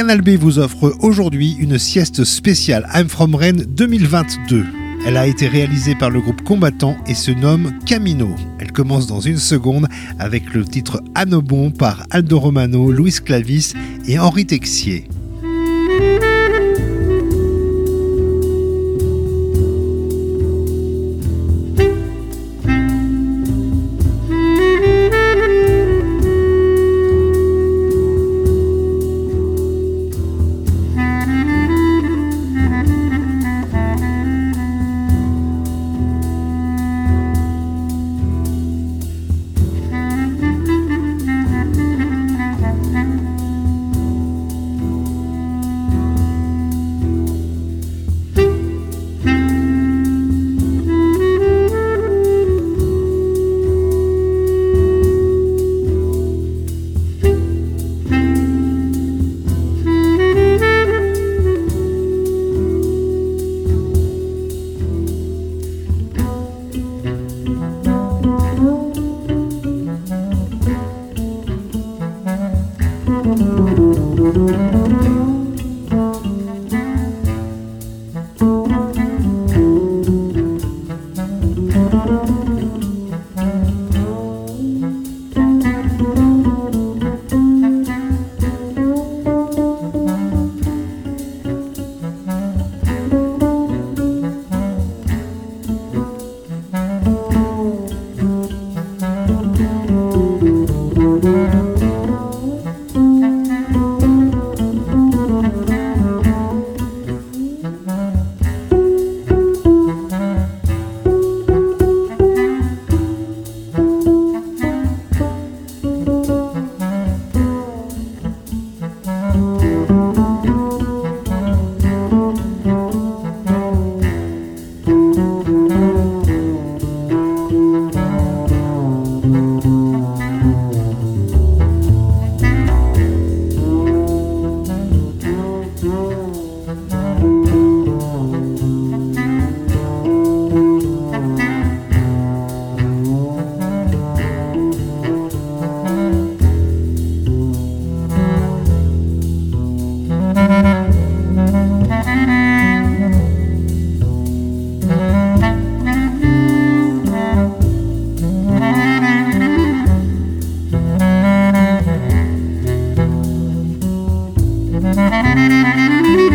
Canal B vous offre aujourd'hui une sieste spéciale I'm From Rennes 2022. Elle a été réalisée par le groupe combattant et se nomme Camino. Elle commence dans une seconde avec le titre Anobon par Aldo Romano, Louis Clavis et Henri Texier. You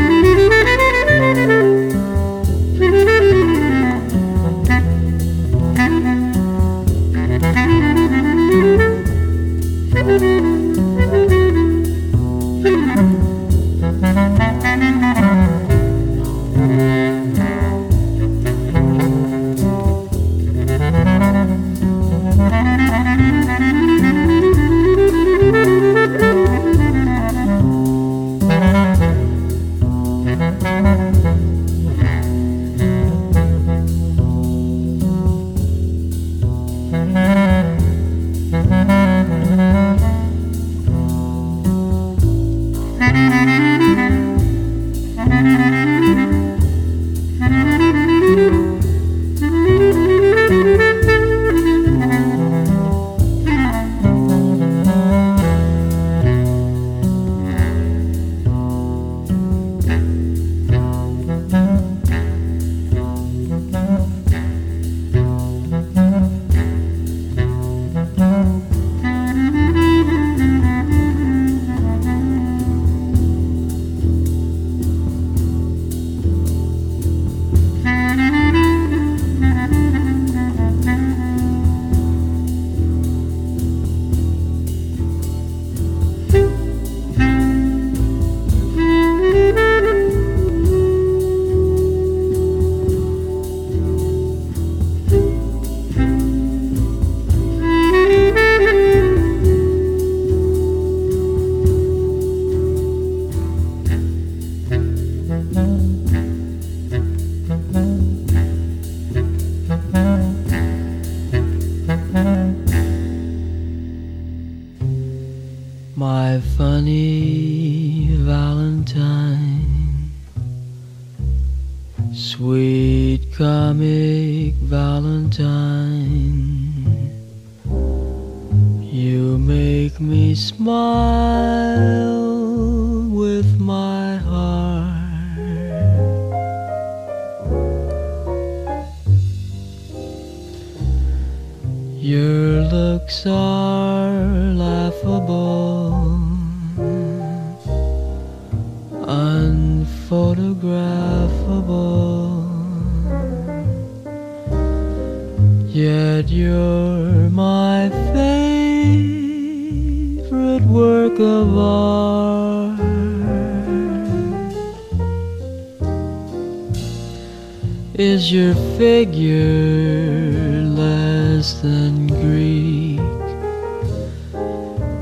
figure less than Greek?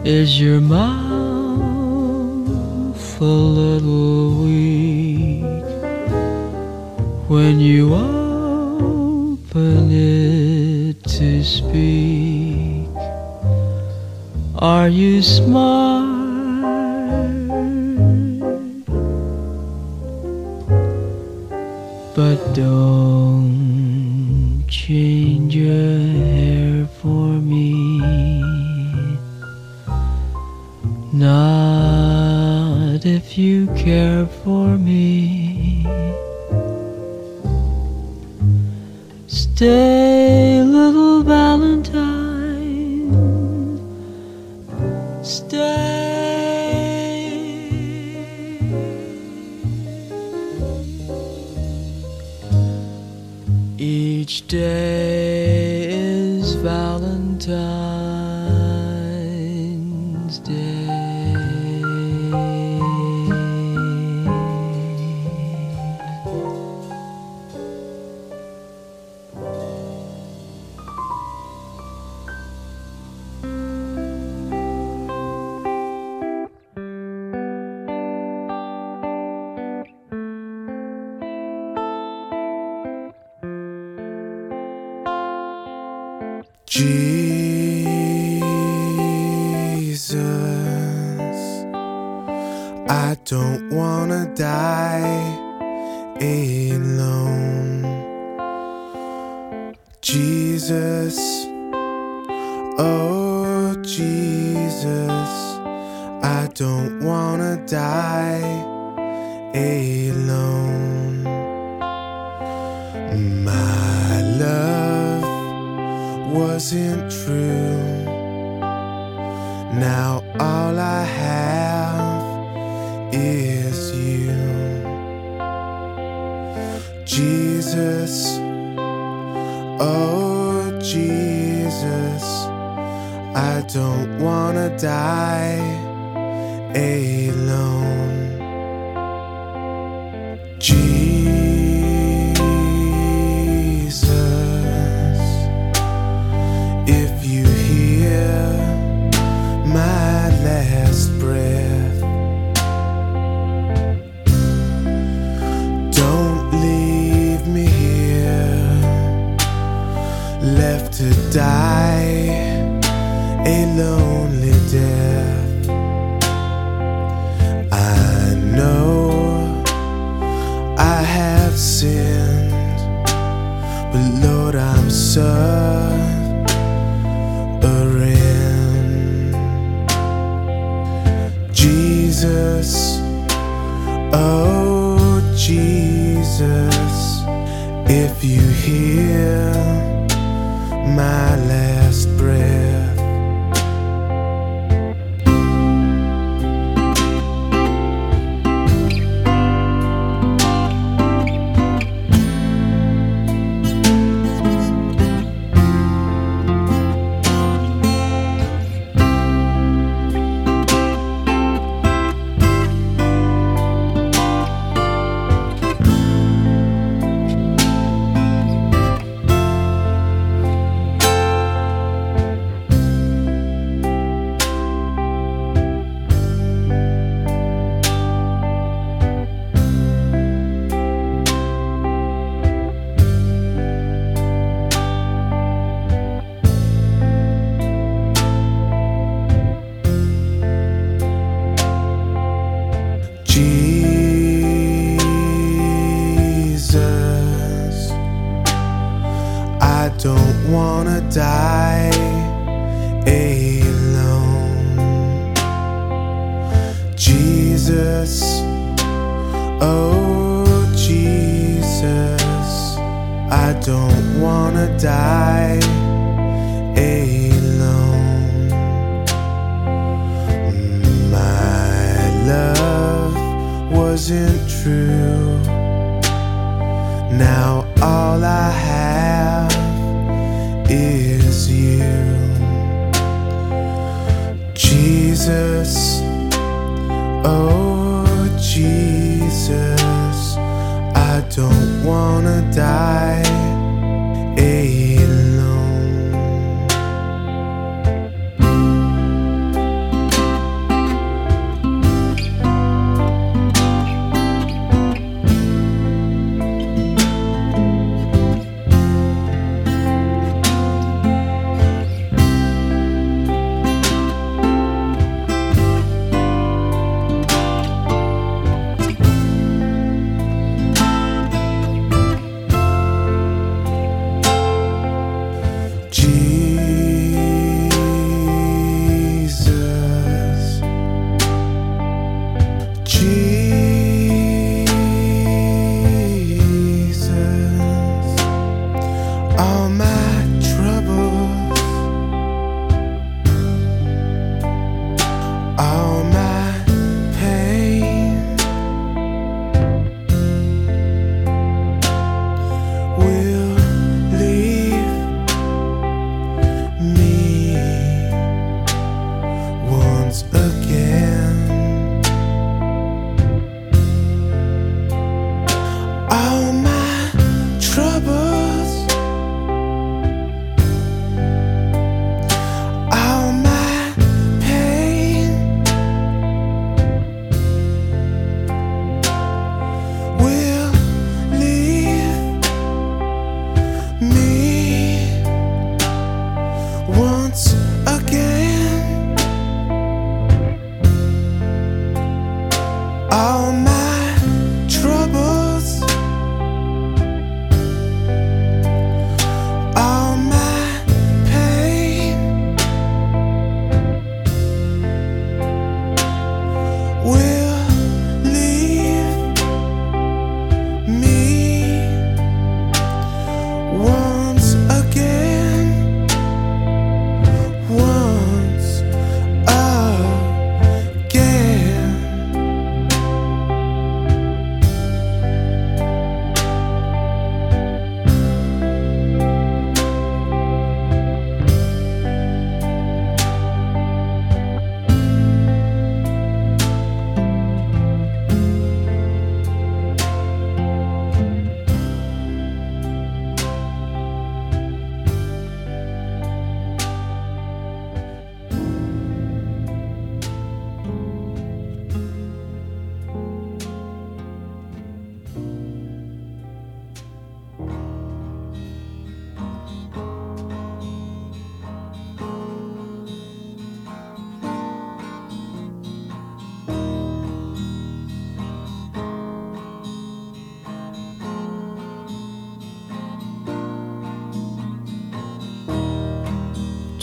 Is your mouth a little weak when you open it to speak? Are you smart? But don't change I don't wanna die alone. Jesus, oh Jesus, I don't wanna die alone. My love wasn't true. Now all I have is you. Jesus, oh Jesus, I don't wanna die alone. Jesus, oh Jesus, if you hear my last breath. Now again.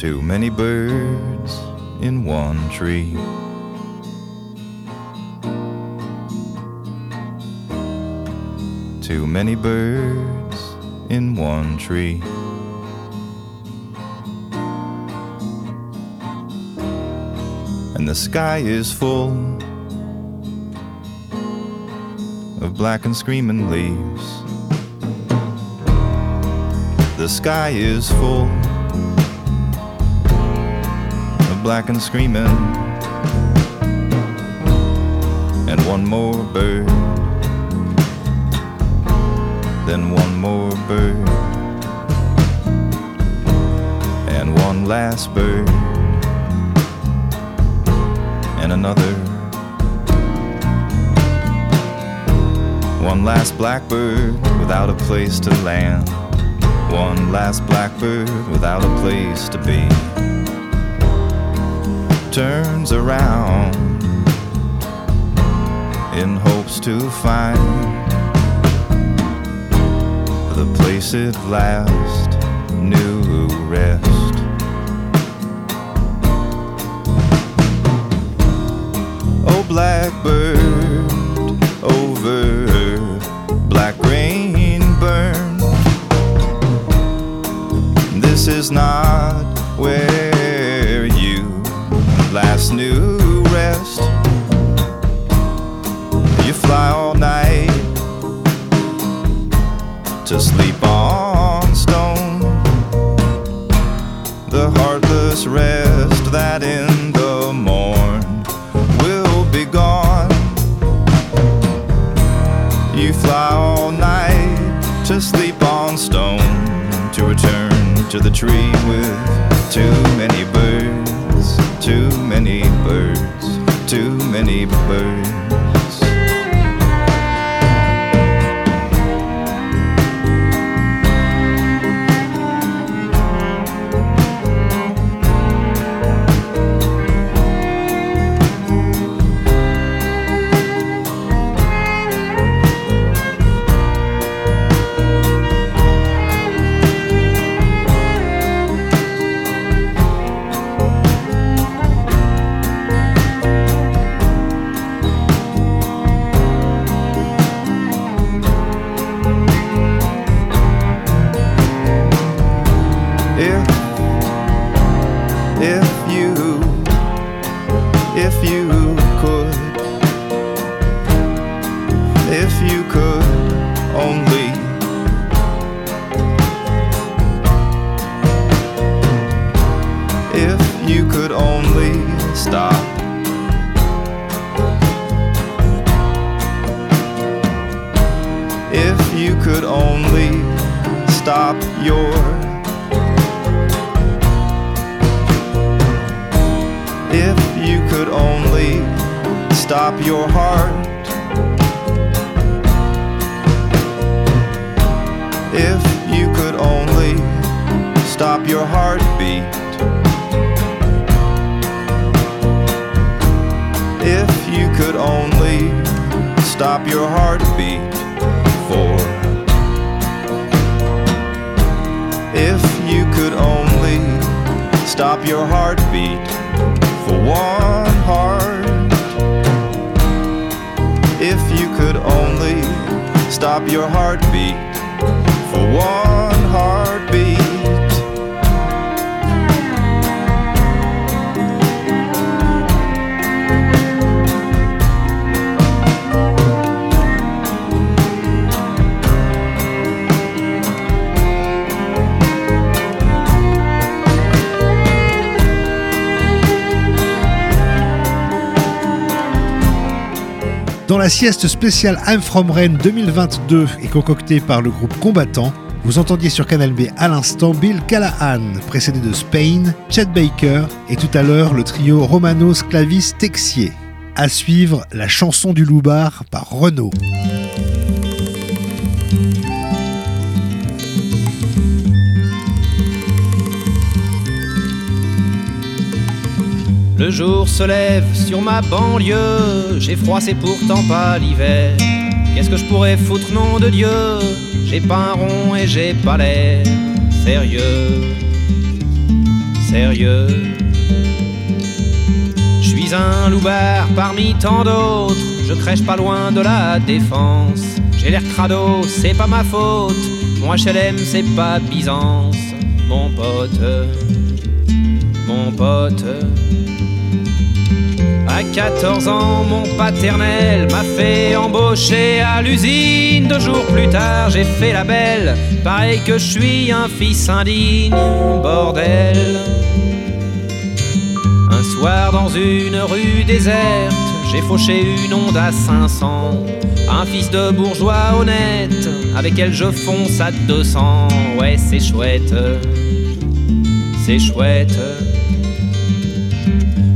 Too many birds in one tree. Too many birds in one tree. And the sky is full of black and screaming leaves. The sky is full black and screaming. And one more bird, then one more bird, and one last bird, and another. One last blackbird without a place to land. One last blackbird without a place to be. Turns around in hopes to find the place it last knew rest. Oh, blackbird over black rain burn. This is not last new rest. You fly all night to sleep on stone. The heartless rest that in the morn will be gone. You fly all night to sleep on stone to return to the tree with two. Many birds. Dans la sieste spéciale I'm From Rennes 2022 et concoctée par le groupe Combattant, vous entendiez sur Canal B à l'instant Bill Callahan, précédé de Spain, Chet Baker et tout à l'heure le trio Romanos Clavis Texier. À suivre la chanson du Loubar par Renaud. Le jour se lève sur ma banlieue, j'ai froid, c'est pourtant pas l'hiver. Qu'est-ce que je pourrais foutre, nom de Dieu? J'ai pas un rond et j'ai pas l'air sérieux, sérieux. Je suis un loupard parmi tant d'autres, je crèche pas loin de la défense. J'ai l'air crado, c'est pas ma faute, mon HLM c'est pas Byzance, mon pote, mon pote. À 14 ans, mon paternel m'a fait embaucher à l'usine. Deux jours plus tard, j'ai fait la belle. Pareil que je suis un fils indigne, bordel. Un soir, dans une rue déserte, j'ai fauché une onde à 500. Un fils de bourgeois honnête, avec elle je fonce à 200. Ouais, c'est chouette, c'est chouette.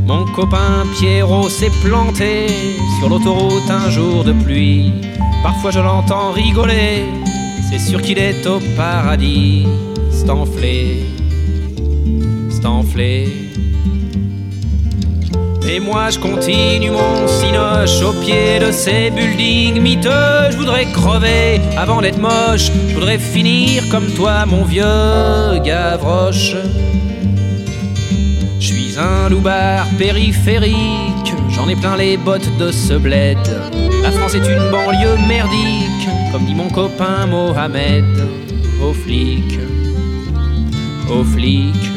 Mon copain Pierrot s'est planté sur l'autoroute un jour de pluie. Parfois je l'entends rigoler, c'est sûr qu'il est au paradis. C'est enflé. Et moi je continue mon cinoche au pied de ces buildings miteux. Je voudrais crever avant d'être moche. Je voudrais finir comme toi, mon vieux Gavroche. Un loupard périphérique, j'en ai plein les bottes de ce bled. La France est une banlieue merdique, comme dit mon copain Mohamed. Aux flics, aux flics.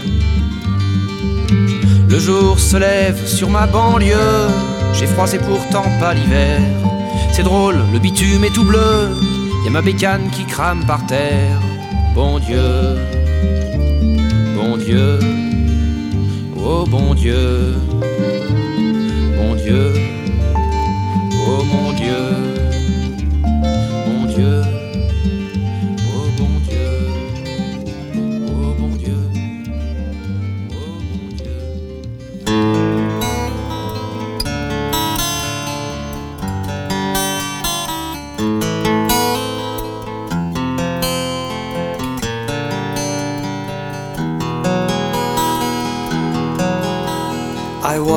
Le jour se lève sur ma banlieue, j'ai froid, c'est pourtant pas l'hiver. C'est drôle, le bitume est tout bleu. Y a ma bécane qui crame par terre. Bon Dieu, bon Dieu, oh bon Dieu, bon Dieu, oh mon Dieu,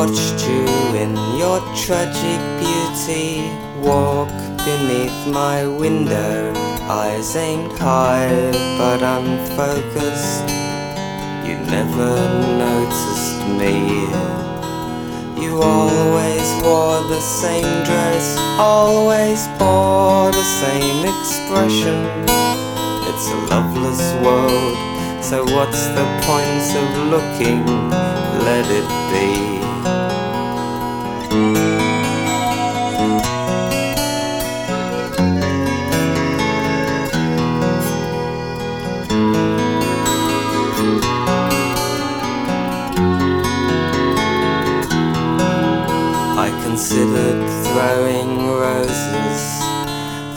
watched you in your tragic beauty walk beneath my window, eyes aimed high but unfocused. You never noticed me. You always wore the same dress, always bore the same expression. It's a loveless world, so what's the point of looking? Let it be.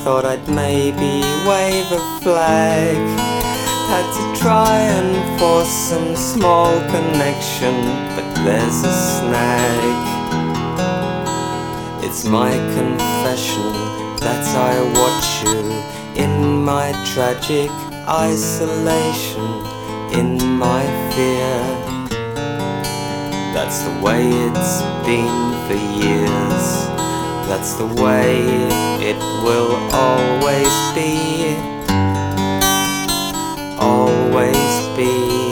Thought I'd maybe wave a flag. Had to try and force some small connection, but there's a snag. It's my confession that I watch you in my tragic isolation, in my fear. That's the way it's been for years. That's the way it will always be. Always be.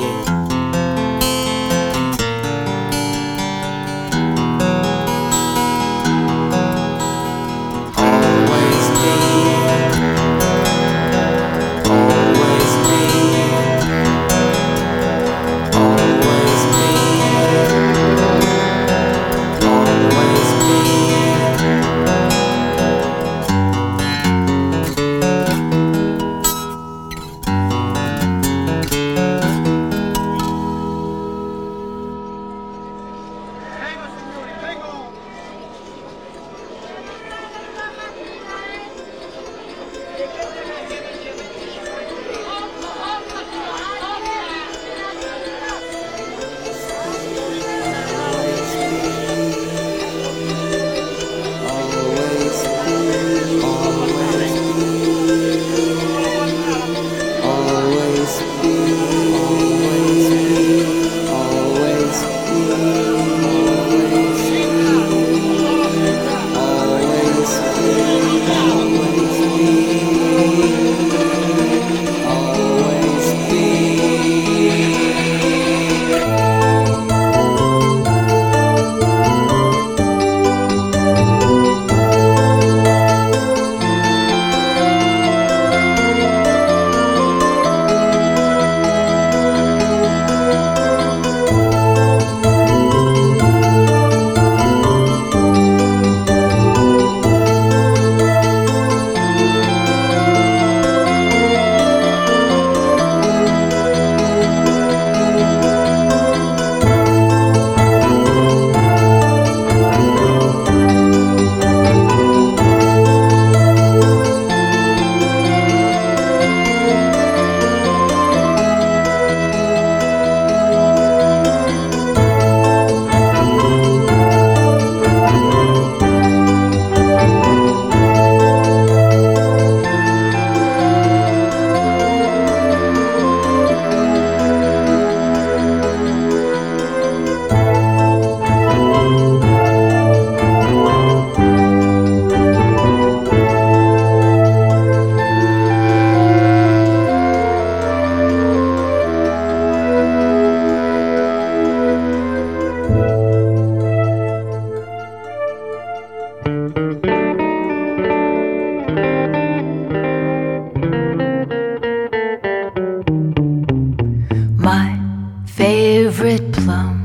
Favorite plum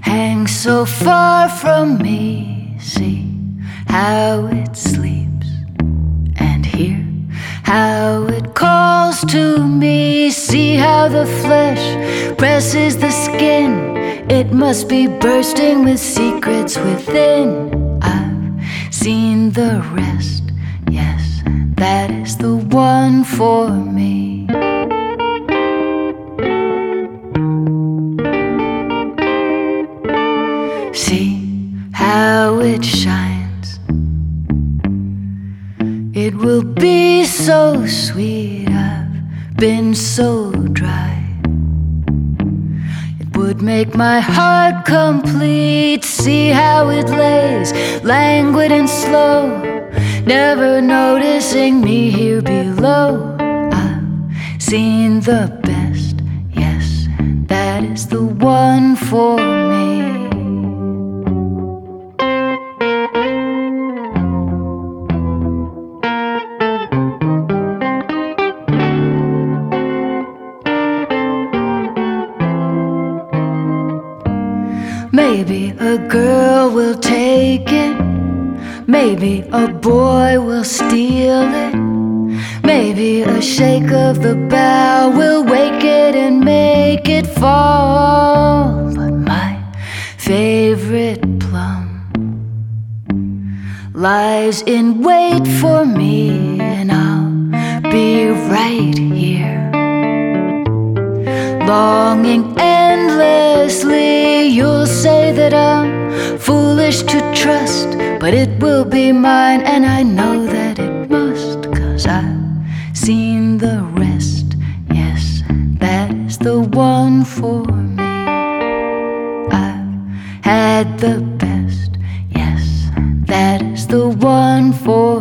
hangs so far from me. See how it sleeps and hear how it calls to me. See how the flesh presses the skin. It must be bursting with secrets within. I've seen the rest. Yes, that is the one for me. How it shines. It will be so sweet. I've been so dry. It would make my heart complete. See how it lays, languid and slow, never noticing me here below. I've seen the best, yes, that is the one for me. A girl will take it. Maybe a boy will steal it. Maybe a shake of the bough will wake it and make it fall. But my favorite plum lies in wait for me, and I'll be right here longing endlessly. You'll say that I'm foolish to trust, but it will be mine, and I know that it must, cause I've seen the rest. Yes, that is the one for me. I've had the best. Yes, that is the one for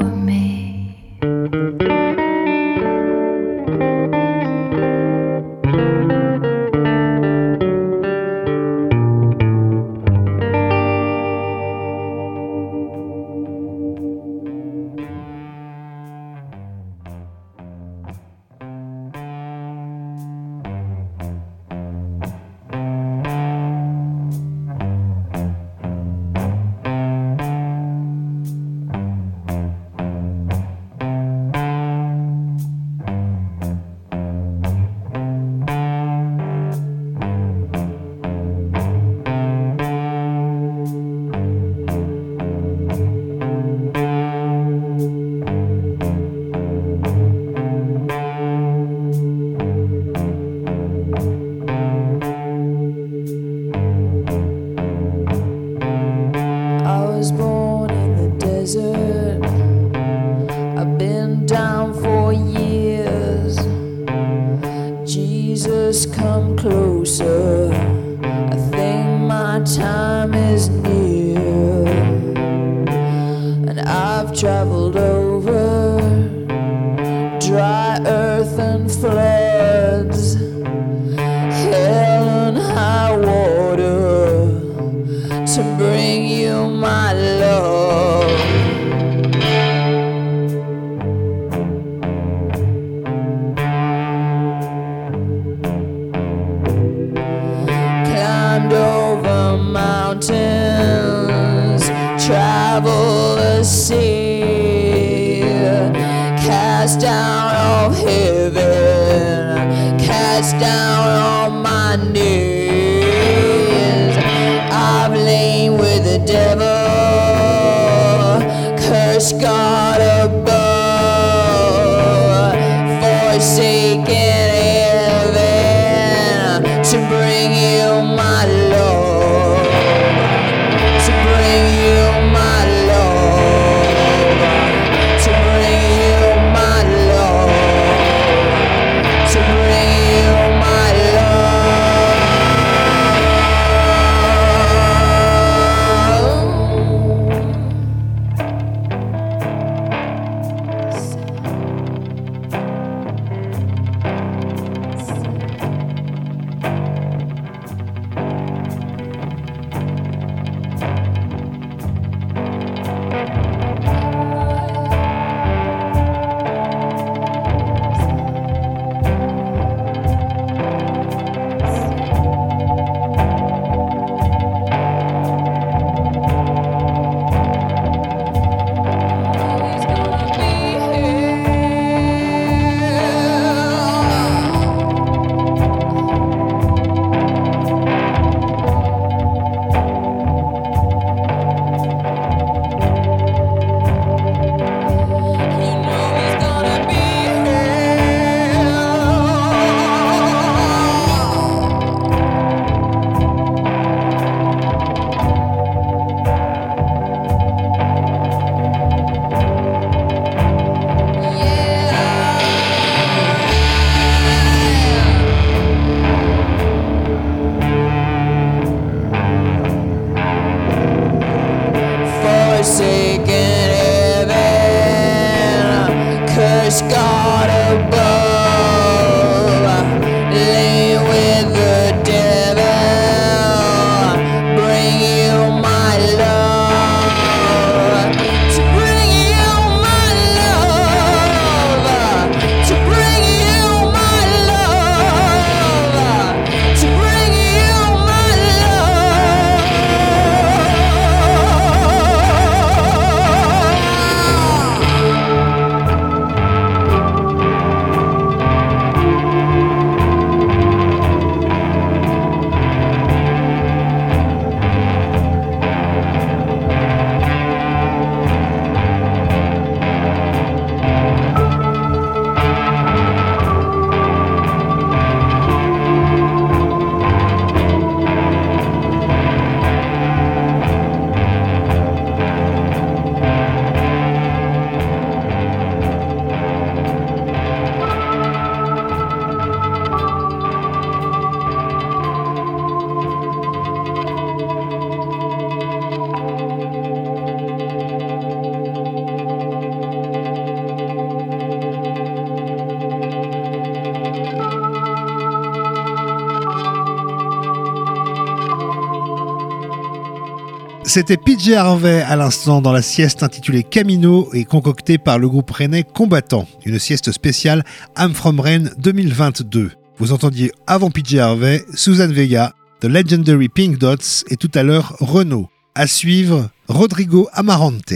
PJ Harvey à l'instant dans la sieste intitulée Camino et concoctée par le groupe rennais Combattant, une sieste spéciale I'm From Rennes 2022. Vous entendiez avant PJ Harvey Suzanne Vega, The Legendary Pink Dots et tout à l'heure Renault. À suivre, Rodrigo Amarante.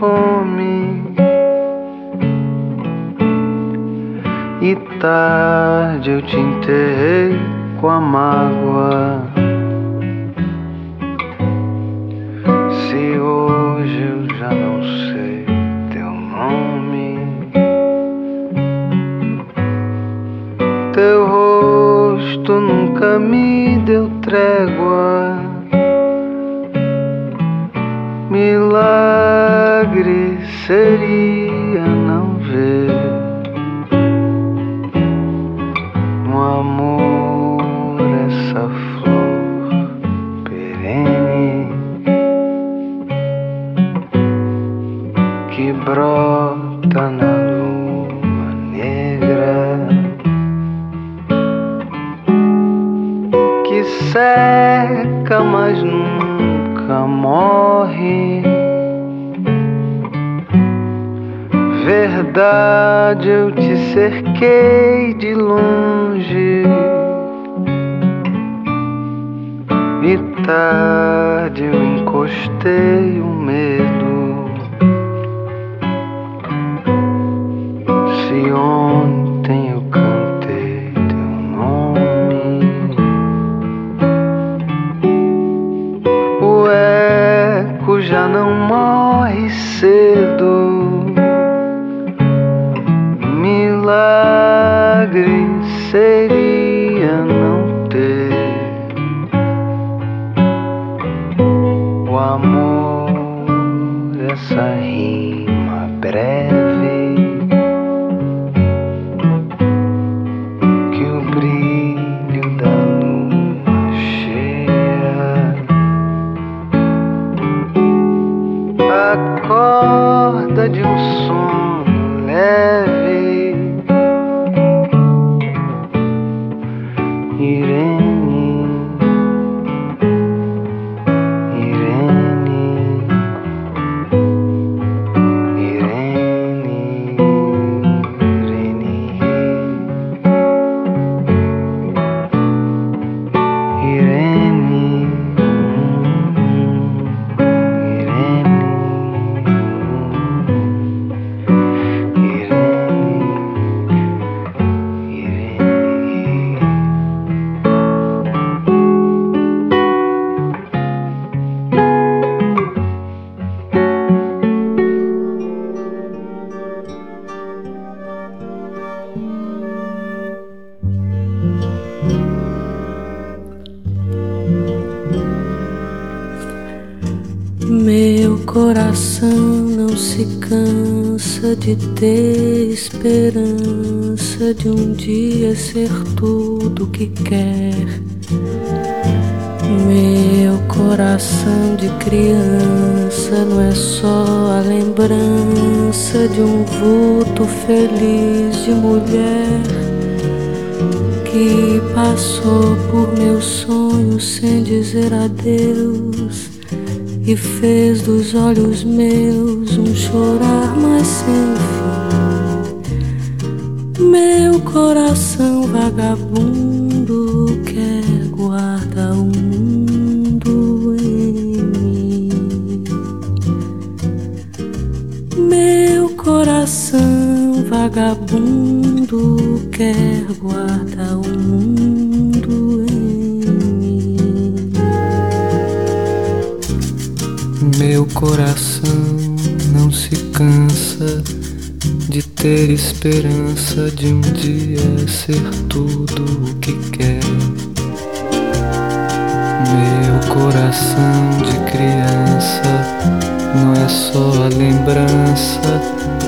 Fome. E tarde eu te enterrei com a mágoa. Morre. Verdade, eu te cerquei de longe. E tarde eu encostei o medo. De esperança de um dia ser tudo que quer. Meu coração de criança não é só a lembrança de um vulto feliz de mulher que passou por meus sonhos sem dizer adeus e fez dos olhos meus um chorar mais sem fim. Meu coração vagabundo quer guardar o mundo em mim. Meu coração vagabundo quer guardar o mundo Meu coração não se cansa de ter esperança de um dia ser tudo o que quer. Meu coração de criança não é só a lembrança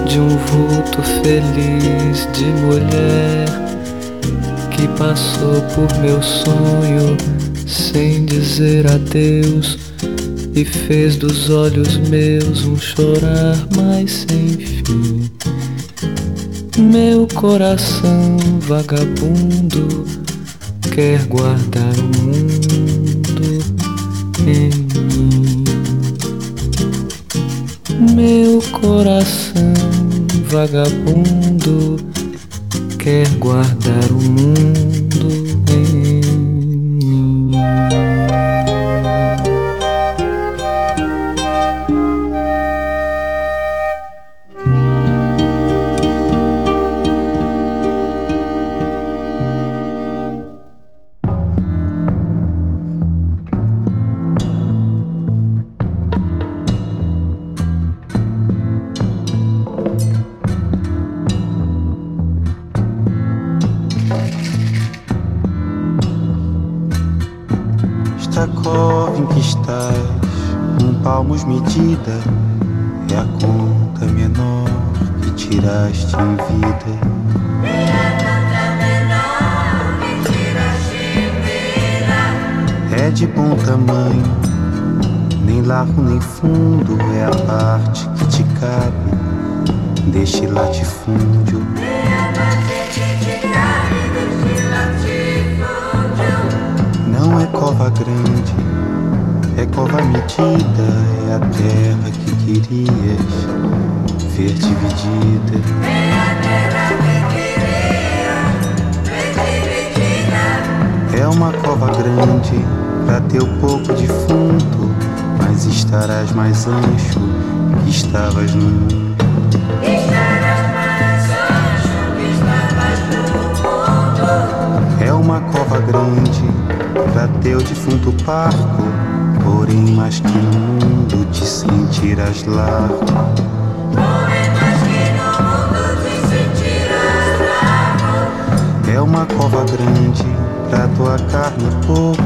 de um vulto feliz de mulher que passou por meu sonho sem dizer adeus e fez dos olhos meus um chorar mais sem fim. Meu coração vagabundo quer guardar o mundo em mim. Meu coração vagabundo quer guardar o mundo medida é a conta menor que tiraste em vida. É de bom tamanho, nem largo nem fundo, é a parte que te cabe deste latifúndio. Não é cova grande é cova medida, é a terra que querias ver dividida. É a terra que queria ver. É uma cova grande pra teu pouco defunto, mas estarás mais ancho que estavas no mundo. É uma cova grande pra teu defunto parco Porém, mais que no mundo te sentirás lá. Porém, mais que no mundo te sentirás lá. É uma cova grande pra tua carne pouca.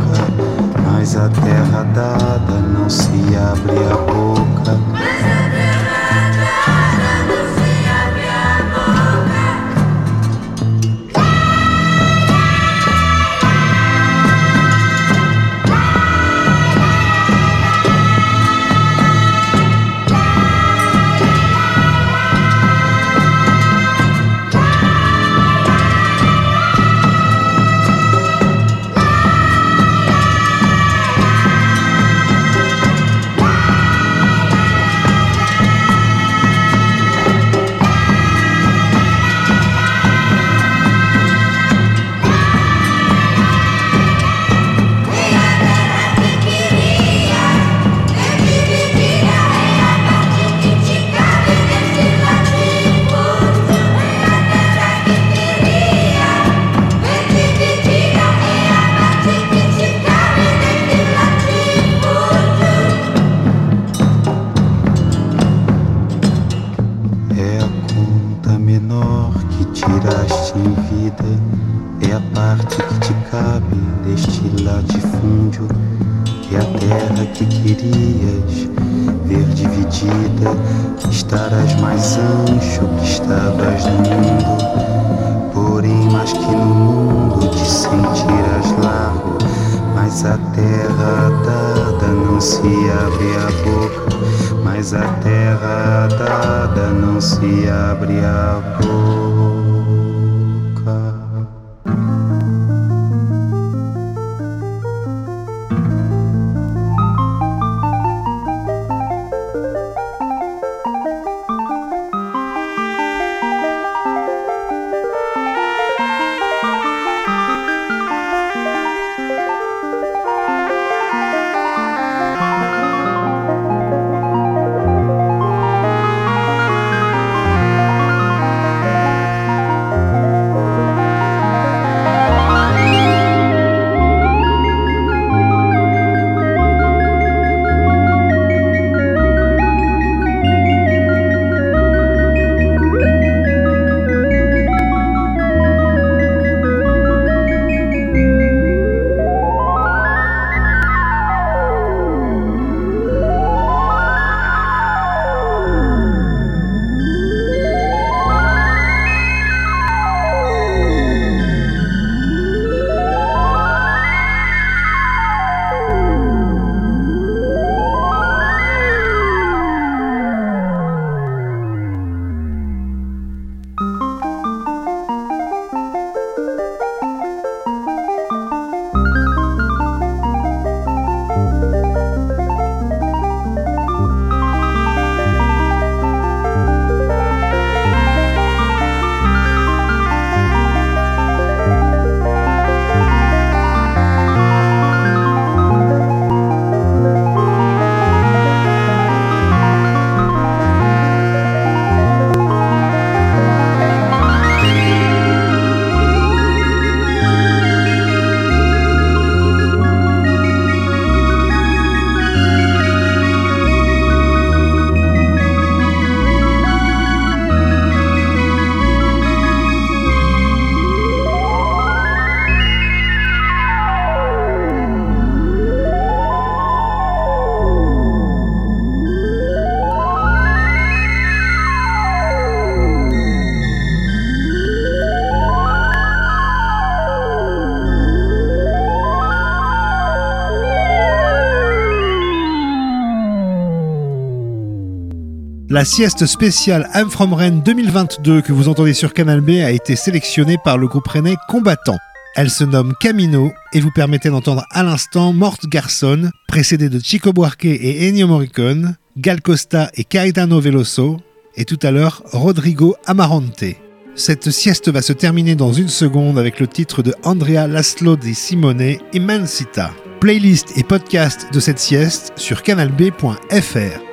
Mas a terra dada não se abre a boca. La sieste spéciale I'm From Rennes 2022 que vous entendez sur Canal B a été sélectionnée par le groupe rennais Combattant. Elle se nomme Camino et vous permettait d'entendre à l'instant Mort Garson, précédé de Chico Buarque et Ennio Morricone, Gal Costa et Caetano Veloso, et tout à l'heure Rodrigo Amarante. Cette sieste va se terminer dans une seconde avec le titre de Andrea Laszlo di Simone, Immensita. Playlist et podcast de cette sieste sur canalb.fr.